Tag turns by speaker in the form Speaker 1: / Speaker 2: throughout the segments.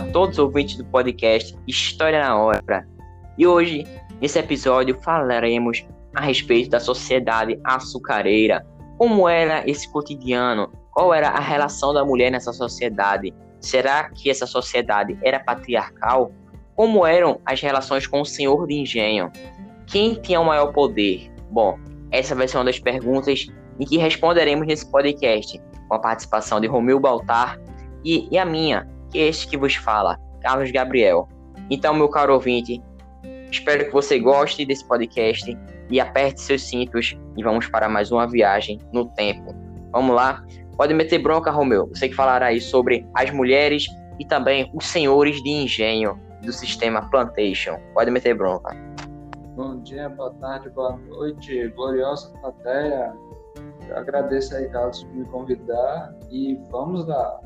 Speaker 1: a todos os ouvintes do podcast História na Hora. E hoje, nesse episódio, falaremos a respeito da sociedade açucareira. Como era esse cotidiano? Qual era a relação da mulher nessa sociedade? Será que essa sociedade era patriarcal? Como eram as relações com o senhor de engenho? Quem tinha o maior poder? Bom, essa vai ser uma das perguntas em que responderemos nesse podcast, com a participação de Romeu Baltar e, e a minha, este que vos fala, Carlos Gabriel. Então, meu caro ouvinte, espero que você goste desse podcast e aperte seus cintos e vamos para mais uma viagem no tempo. Vamos lá? Pode meter bronca, Romeu. Você que falará aí sobre as mulheres e também os senhores de engenho do sistema Plantation. Pode meter bronca.
Speaker 2: Bom dia, boa tarde, boa noite, gloriosa plateia. Eu agradeço aí, Carlos, por me convidar e vamos lá.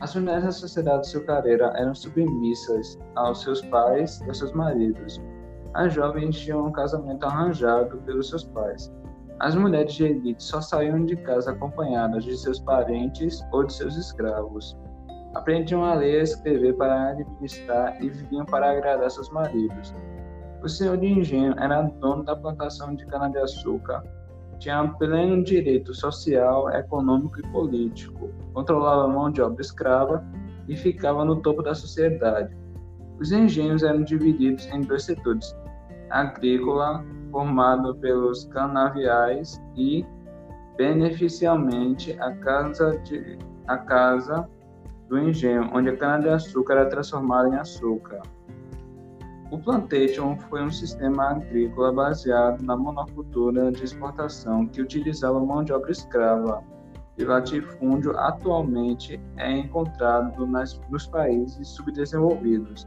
Speaker 2: As mulheres da sociedade açucareira eram submissas aos seus pais e aos seus maridos. As jovens tinham um casamento arranjado pelos seus pais. As mulheres de elite só saíam de casa acompanhadas de seus parentes ou de seus escravos. Aprendiam a ler e escrever para administrar e viviam para agradar seus maridos. O senhor de engenho era dono da plantação de cana-de-açúcar tinha pleno direito social, econômico e político, controlava a mão de obra escrava e ficava no topo da sociedade. Os engenhos eram divididos em dois setores: agrícola, formado pelos canaviais, e beneficialmente a casa, de, a casa do engenho, onde a cana-de-açúcar era transformada em açúcar. O plantation foi um sistema agrícola baseado na monocultura de exportação que utilizava mão de obra escrava. E latifúndio atualmente é encontrado nas, nos países subdesenvolvidos.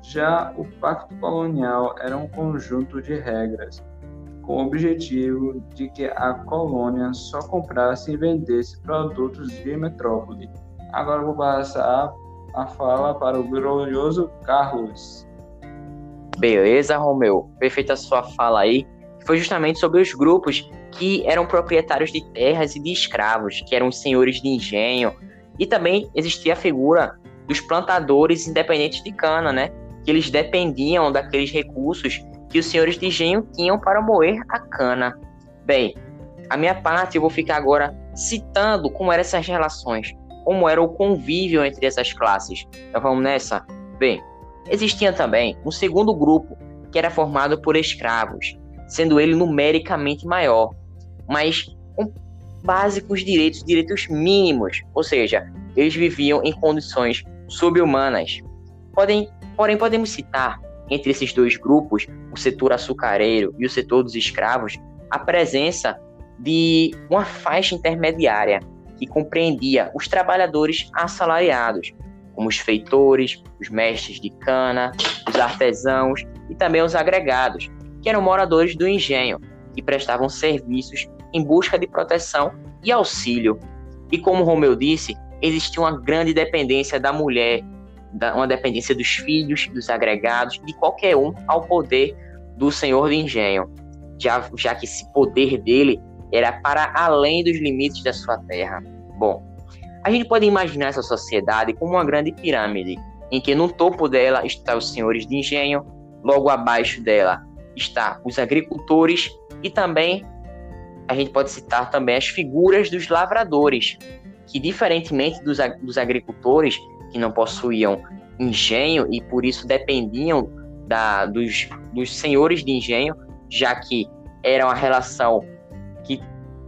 Speaker 2: Já o Pacto Colonial era um conjunto de regras, com o objetivo de que a colônia só comprasse e vendesse produtos de metrópole. Agora vou passar a fala para o glorioso Carlos.
Speaker 1: Beleza, Romeu. Perfeita sua fala aí. Foi justamente sobre os grupos que eram proprietários de terras e de escravos, que eram senhores de engenho. E também existia a figura dos plantadores independentes de cana, né? Que eles dependiam daqueles recursos que os senhores de engenho tinham para moer a cana. Bem, a minha parte eu vou ficar agora citando como eram essas relações, como era o convívio entre essas classes. Então vamos nessa? Bem, Existia também um segundo grupo, que era formado por escravos, sendo ele numericamente maior, mas com básicos direitos, direitos mínimos, ou seja, eles viviam em condições subhumanas. Podem, porém, podemos citar entre esses dois grupos, o setor açucareiro e o setor dos escravos, a presença de uma faixa intermediária que compreendia os trabalhadores assalariados, como os feitores, os mestres de cana, os artesãos e também os agregados, que eram moradores do engenho, que prestavam serviços em busca de proteção e auxílio. E como Romeu disse, existia uma grande dependência da mulher, uma dependência dos filhos, dos agregados, de qualquer um ao poder do senhor de engenho, já, já que esse poder dele era para além dos limites da sua terra. Bom, a gente pode imaginar essa sociedade como uma grande pirâmide, em que no topo dela estão os senhores de engenho, logo abaixo dela está os agricultores e também a gente pode citar também as figuras dos lavradores, que diferentemente dos, dos agricultores que não possuíam engenho e por isso dependiam da, dos, dos senhores de engenho, já que era uma relação que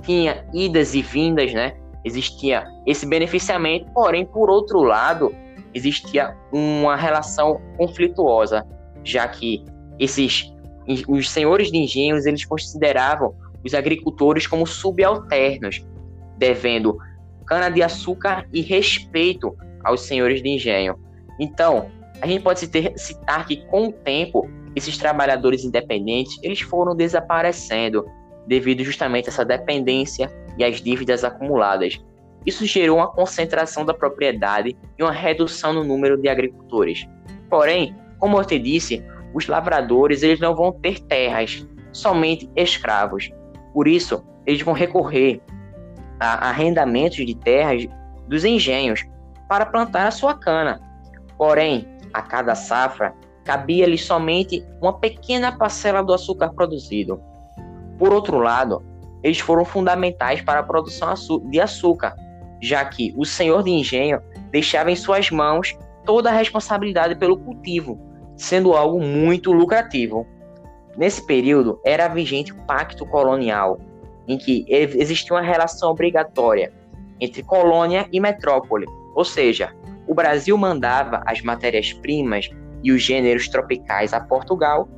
Speaker 1: tinha idas e vindas, né? Existia esse beneficiamento, porém, por outro lado, existia uma relação conflituosa, já que esses os senhores de engenhos eles consideravam os agricultores como subalternos, devendo cana-de-açúcar e respeito aos senhores de engenho. Então, a gente pode citar que com o tempo esses trabalhadores independentes eles foram desaparecendo devido justamente a essa dependência e as dívidas acumuladas. Isso gerou uma concentração da propriedade e uma redução no número de agricultores. Porém, como eu te disse, os lavradores eles não vão ter terras, somente escravos. Por isso, eles vão recorrer a arrendamentos de terras dos engenhos para plantar a sua cana. Porém, a cada safra cabia-lhe somente uma pequena parcela do açúcar produzido. Por outro lado, eles foram fundamentais para a produção de açúcar, já que o senhor de engenho deixava em suas mãos toda a responsabilidade pelo cultivo, sendo algo muito lucrativo. Nesse período era vigente o Pacto Colonial, em que existia uma relação obrigatória entre colônia e metrópole, ou seja, o Brasil mandava as matérias-primas e os gêneros tropicais a Portugal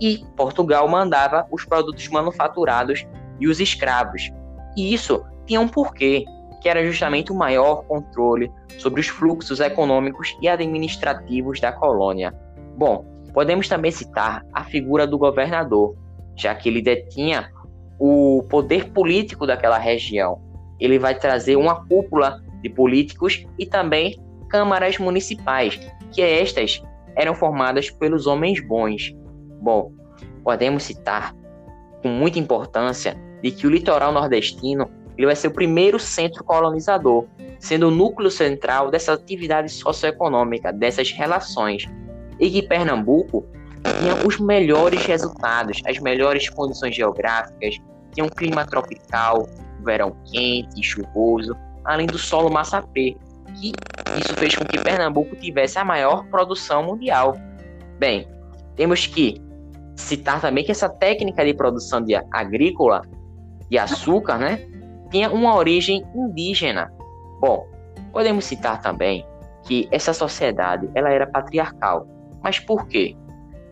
Speaker 1: e Portugal mandava os produtos manufaturados e os escravos. E isso tinha um porquê, que era justamente o maior controle sobre os fluxos econômicos e administrativos da colônia. Bom, podemos também citar a figura do governador, já que ele detinha o poder político daquela região. Ele vai trazer uma cúpula de políticos e também câmaras municipais, que estas eram formadas pelos homens bons. Bom, podemos citar com muita importância de que o litoral nordestino ele vai ser o primeiro centro colonizador, sendo o núcleo central dessa atividade socioeconômica, dessas relações, e que Pernambuco tinha os melhores resultados, as melhores condições geográficas, tinha um clima tropical, verão quente e chuvoso, além do solo massapê, que isso fez com que Pernambuco tivesse a maior produção mundial. Bem, temos que citar também que essa técnica de produção de agrícola de açúcar, né, tinha uma origem indígena. Bom, podemos citar também que essa sociedade ela era patriarcal. Mas por quê?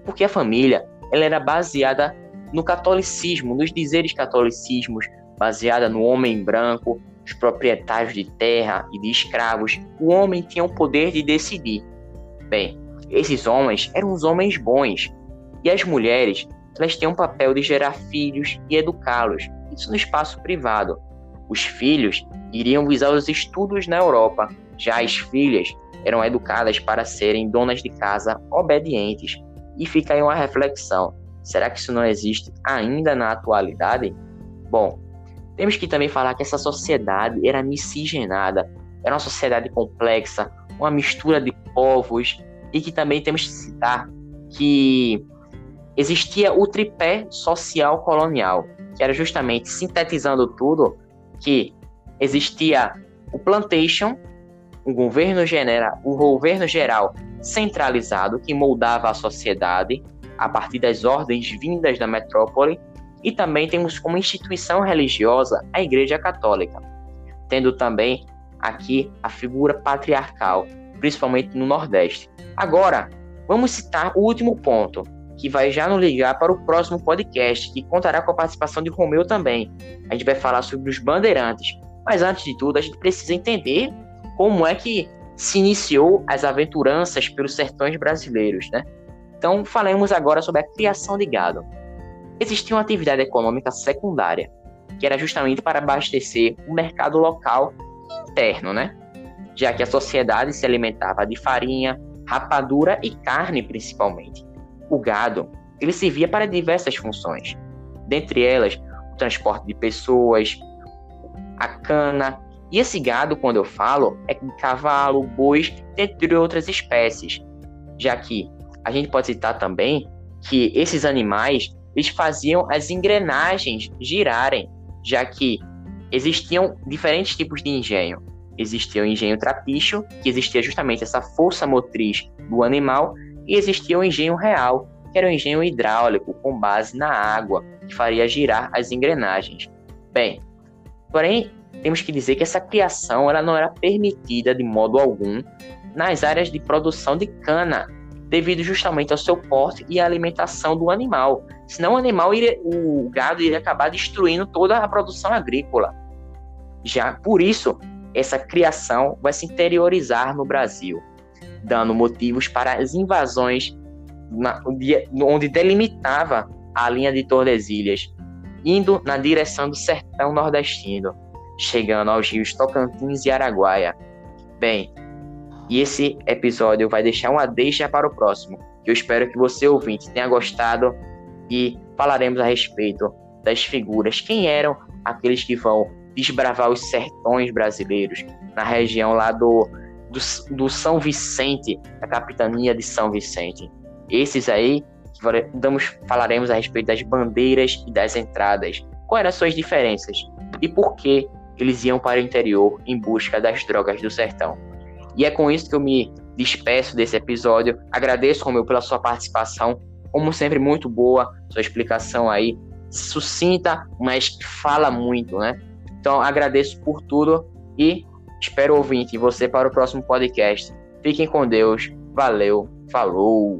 Speaker 1: Porque a família ela era baseada no catolicismo, nos dizeres catolicismos, baseada no homem branco, os proprietários de terra e de escravos. O homem tinha o poder de decidir. Bem, esses homens eram os homens bons, e as mulheres elas têm um papel de gerar filhos e educá-los, isso no espaço privado. Os filhos iriam visar os estudos na Europa, já as filhas eram educadas para serem donas de casa obedientes. E fica aí uma reflexão: será que isso não existe ainda na atualidade? Bom, temos que também falar que essa sociedade era miscigenada, era uma sociedade complexa, uma mistura de povos, e que também temos que citar que existia o tripé social colonial, que era justamente sintetizando tudo, que existia o plantation, o governo geral, o governo geral centralizado que moldava a sociedade a partir das ordens vindas da metrópole, e também temos como instituição religiosa a Igreja Católica, tendo também aqui a figura patriarcal, principalmente no Nordeste. Agora, vamos citar o último ponto, que vai já nos ligar para o próximo podcast, que contará com a participação de Romeu também. A gente vai falar sobre os bandeirantes. Mas antes de tudo, a gente precisa entender como é que se iniciou as aventuranças pelos sertões brasileiros, né? Então, falemos agora sobre a criação de gado. Existia uma atividade econômica secundária, que era justamente para abastecer o mercado local interno, né? Já que a sociedade se alimentava de farinha, rapadura e carne principalmente. O gado, ele servia para diversas funções, dentre elas o transporte de pessoas, a cana, e esse gado, quando eu falo, é cavalo, bois, entre outras espécies, já que a gente pode citar também que esses animais eles faziam as engrenagens girarem, já que existiam diferentes tipos de engenho. Existia o engenho trapicho, que existia justamente essa força motriz do animal, e existia o engenho real, que era o engenho hidráulico com base na água, que faria girar as engrenagens. Bem, porém, temos que dizer que essa criação ela não era permitida de modo algum nas áreas de produção de cana, devido justamente ao seu porte e à alimentação do animal. Senão o animal iria, o gado iria acabar destruindo toda a produção agrícola. Já por isso, essa criação vai se interiorizar no Brasil dando motivos para as invasões na, onde delimitava a linha de Tordesilhas, indo na direção do sertão nordestino, chegando aos rios Tocantins e Araguaia. Bem, e esse episódio vai deixar uma deixa para o próximo, eu espero que você ouvinte tenha gostado e falaremos a respeito das figuras, quem eram aqueles que vão desbravar os sertões brasileiros na região lá do do, do São Vicente, da capitania de São Vicente. Esses aí, damos, falaremos a respeito das bandeiras e das entradas. Quais eram as suas diferenças? E por que eles iam para o interior em busca das drogas do sertão? E é com isso que eu me despeço desse episódio. Agradeço, Romeu, pela sua participação. Como sempre, muito boa sua explicação aí. Sucinta, mas fala muito, né? Então, agradeço por tudo e espero ouvinte você para o próximo podcast. Fiquem com Deus. Valeu. Falou.